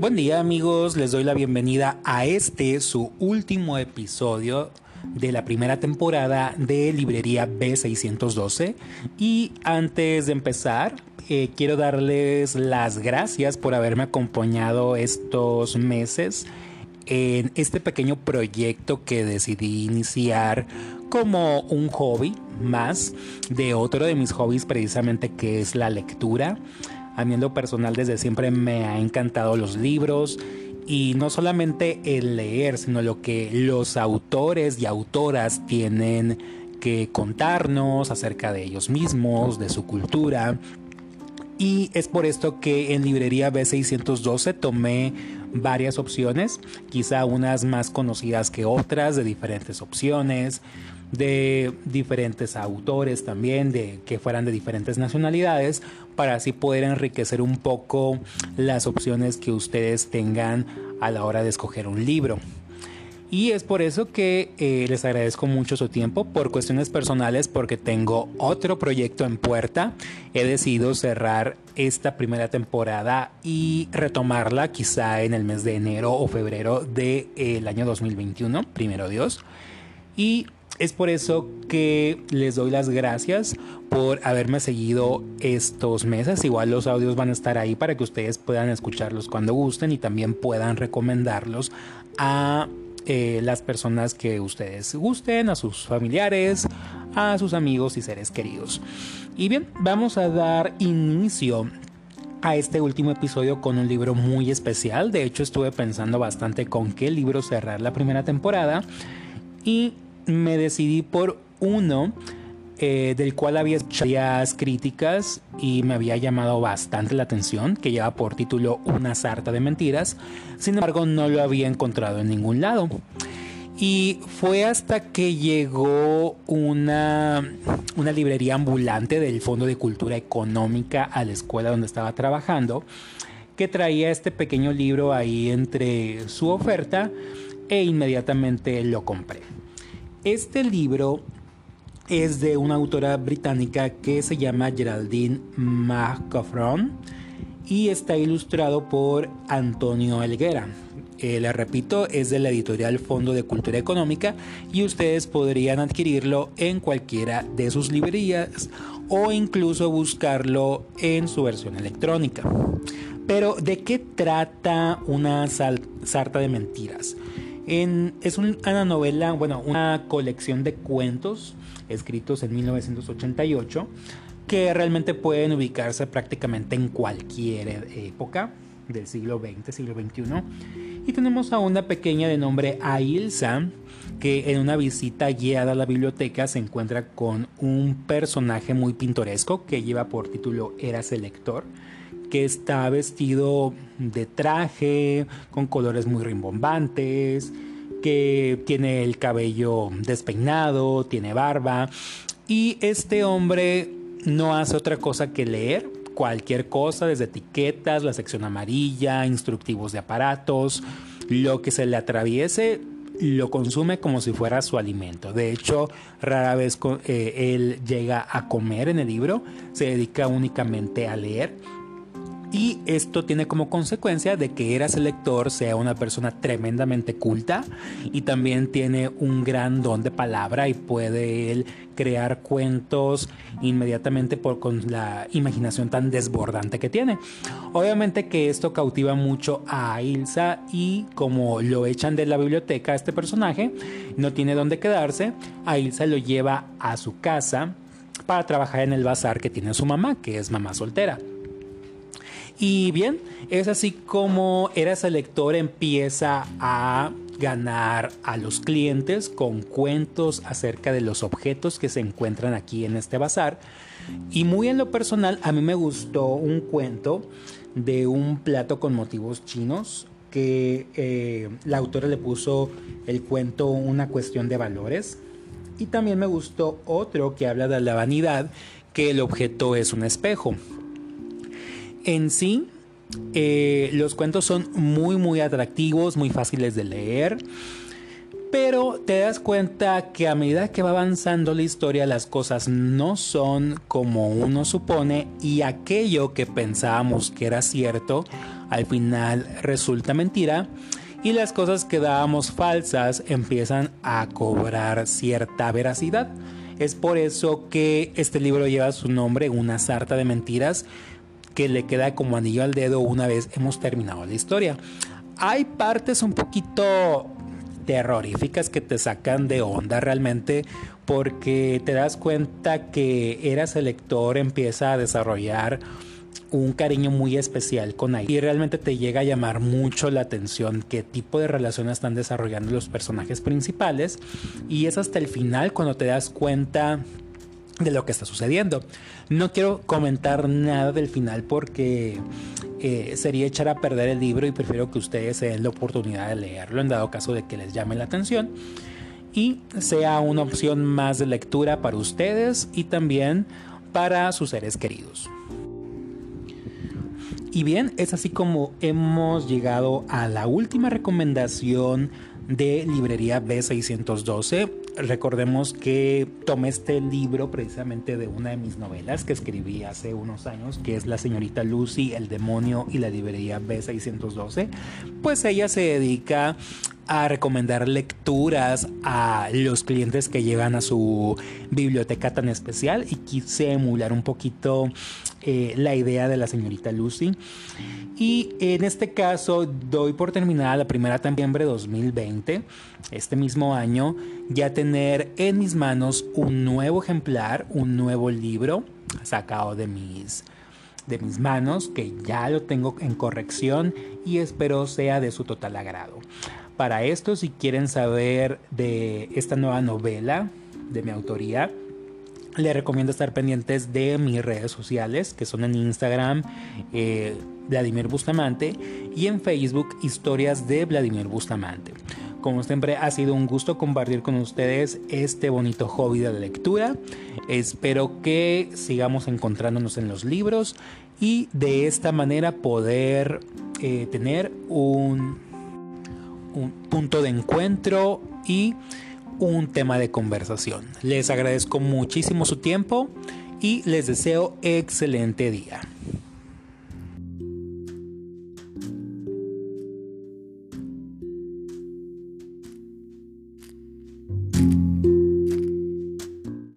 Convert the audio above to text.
Buen día amigos, les doy la bienvenida a este su último episodio de la primera temporada de Librería B612 y antes de empezar eh, quiero darles las gracias por haberme acompañado estos meses en este pequeño proyecto que decidí iniciar como un hobby más de otro de mis hobbies precisamente que es la lectura. A mí en lo personal desde siempre me ha encantado los libros y no solamente el leer, sino lo que los autores y autoras tienen que contarnos acerca de ellos mismos, de su cultura. Y es por esto que en librería B612 tomé varias opciones, quizá unas más conocidas que otras, de diferentes opciones, de diferentes autores también, de que fueran de diferentes nacionalidades, para así poder enriquecer un poco las opciones que ustedes tengan a la hora de escoger un libro. Y es por eso que eh, les agradezco mucho su tiempo, por cuestiones personales, porque tengo otro proyecto en puerta. He decidido cerrar esta primera temporada y retomarla quizá en el mes de enero o febrero del de, año 2021, primero Dios. Y es por eso que les doy las gracias por haberme seguido estos meses. Igual los audios van a estar ahí para que ustedes puedan escucharlos cuando gusten y también puedan recomendarlos a eh, las personas que ustedes gusten, a sus familiares, a sus amigos y seres queridos. Y bien, vamos a dar inicio a este último episodio con un libro muy especial. De hecho, estuve pensando bastante con qué libro cerrar la primera temporada. Y me decidí por uno eh, del cual había varias críticas y me había llamado bastante la atención, que lleva por título Una sarta de mentiras. Sin embargo, no lo había encontrado en ningún lado. Y fue hasta que llegó una, una librería ambulante del Fondo de Cultura Económica a la escuela donde estaba trabajando, que traía este pequeño libro ahí entre su oferta e inmediatamente lo compré. Este libro es de una autora británica que se llama Geraldine McCaffron y está ilustrado por Antonio Elguera. Eh, le repito, es de la editorial Fondo de Cultura Económica y ustedes podrían adquirirlo en cualquiera de sus librerías o incluso buscarlo en su versión electrónica. Pero, ¿de qué trata una sarta de mentiras? Es una novela, bueno, una colección de cuentos escritos en 1988 que realmente pueden ubicarse prácticamente en cualquier época del siglo XX, siglo XXI. Y tenemos a una pequeña de nombre Ailsa que en una visita guiada a la biblioteca se encuentra con un personaje muy pintoresco que lleva por título Eras el lector que está vestido de traje, con colores muy rimbombantes, que tiene el cabello despeinado, tiene barba, y este hombre no hace otra cosa que leer cualquier cosa, desde etiquetas, la sección amarilla, instructivos de aparatos, lo que se le atraviese, lo consume como si fuera su alimento. De hecho, rara vez eh, él llega a comer en el libro, se dedica únicamente a leer y esto tiene como consecuencia de que Eras el lector sea una persona tremendamente culta y también tiene un gran don de palabra y puede él crear cuentos inmediatamente por con la imaginación tan desbordante que tiene. Obviamente que esto cautiva mucho a Ilsa y como lo echan de la biblioteca a este personaje, no tiene dónde quedarse, a Ilsa lo lleva a su casa para trabajar en el bazar que tiene su mamá, que es mamá soltera. Y bien, es así como Eras el lector empieza a ganar a los clientes con cuentos acerca de los objetos que se encuentran aquí en este bazar. Y muy en lo personal, a mí me gustó un cuento de un plato con motivos chinos que eh, la autora le puso el cuento una cuestión de valores. Y también me gustó otro que habla de la vanidad, que el objeto es un espejo. En sí, eh, los cuentos son muy muy atractivos, muy fáciles de leer, Pero te das cuenta que a medida que va avanzando la historia las cosas no son como uno supone y aquello que pensábamos que era cierto al final resulta mentira y las cosas que dábamos falsas empiezan a cobrar cierta veracidad. Es por eso que este libro lleva su nombre, una sarta de mentiras, que le queda como anillo al dedo una vez hemos terminado la historia. Hay partes un poquito terroríficas que te sacan de onda realmente porque te das cuenta que eras el lector empieza a desarrollar un cariño muy especial con ahí y realmente te llega a llamar mucho la atención qué tipo de relación están desarrollando los personajes principales y es hasta el final cuando te das cuenta de lo que está sucediendo. No quiero comentar nada del final porque eh, sería echar a perder el libro y prefiero que ustedes se den la oportunidad de leerlo en dado caso de que les llame la atención y sea una opción más de lectura para ustedes y también para sus seres queridos. Y bien, es así como hemos llegado a la última recomendación de librería B612. Recordemos que tomé este libro precisamente de una de mis novelas que escribí hace unos años, que es La señorita Lucy, El demonio y la librería B612. Pues ella se dedica a recomendar lecturas a los clientes que llegan a su biblioteca tan especial y quise emular un poquito eh, la idea de la señorita Lucy. Y en este caso doy por terminada la primera septiembre de 2020, este mismo año, ya tener en mis manos un nuevo ejemplar, un nuevo libro sacado de mis de mis manos, que ya lo tengo en corrección y espero sea de su total agrado. Para esto, si quieren saber de esta nueva novela de mi autoría, les recomiendo estar pendientes de mis redes sociales, que son en Instagram eh, Vladimir Bustamante y en Facebook Historias de Vladimir Bustamante. Como siempre ha sido un gusto compartir con ustedes este bonito hobby de lectura. Espero que sigamos encontrándonos en los libros y de esta manera poder eh, tener un punto de encuentro y un tema de conversación. Les agradezco muchísimo su tiempo y les deseo excelente día.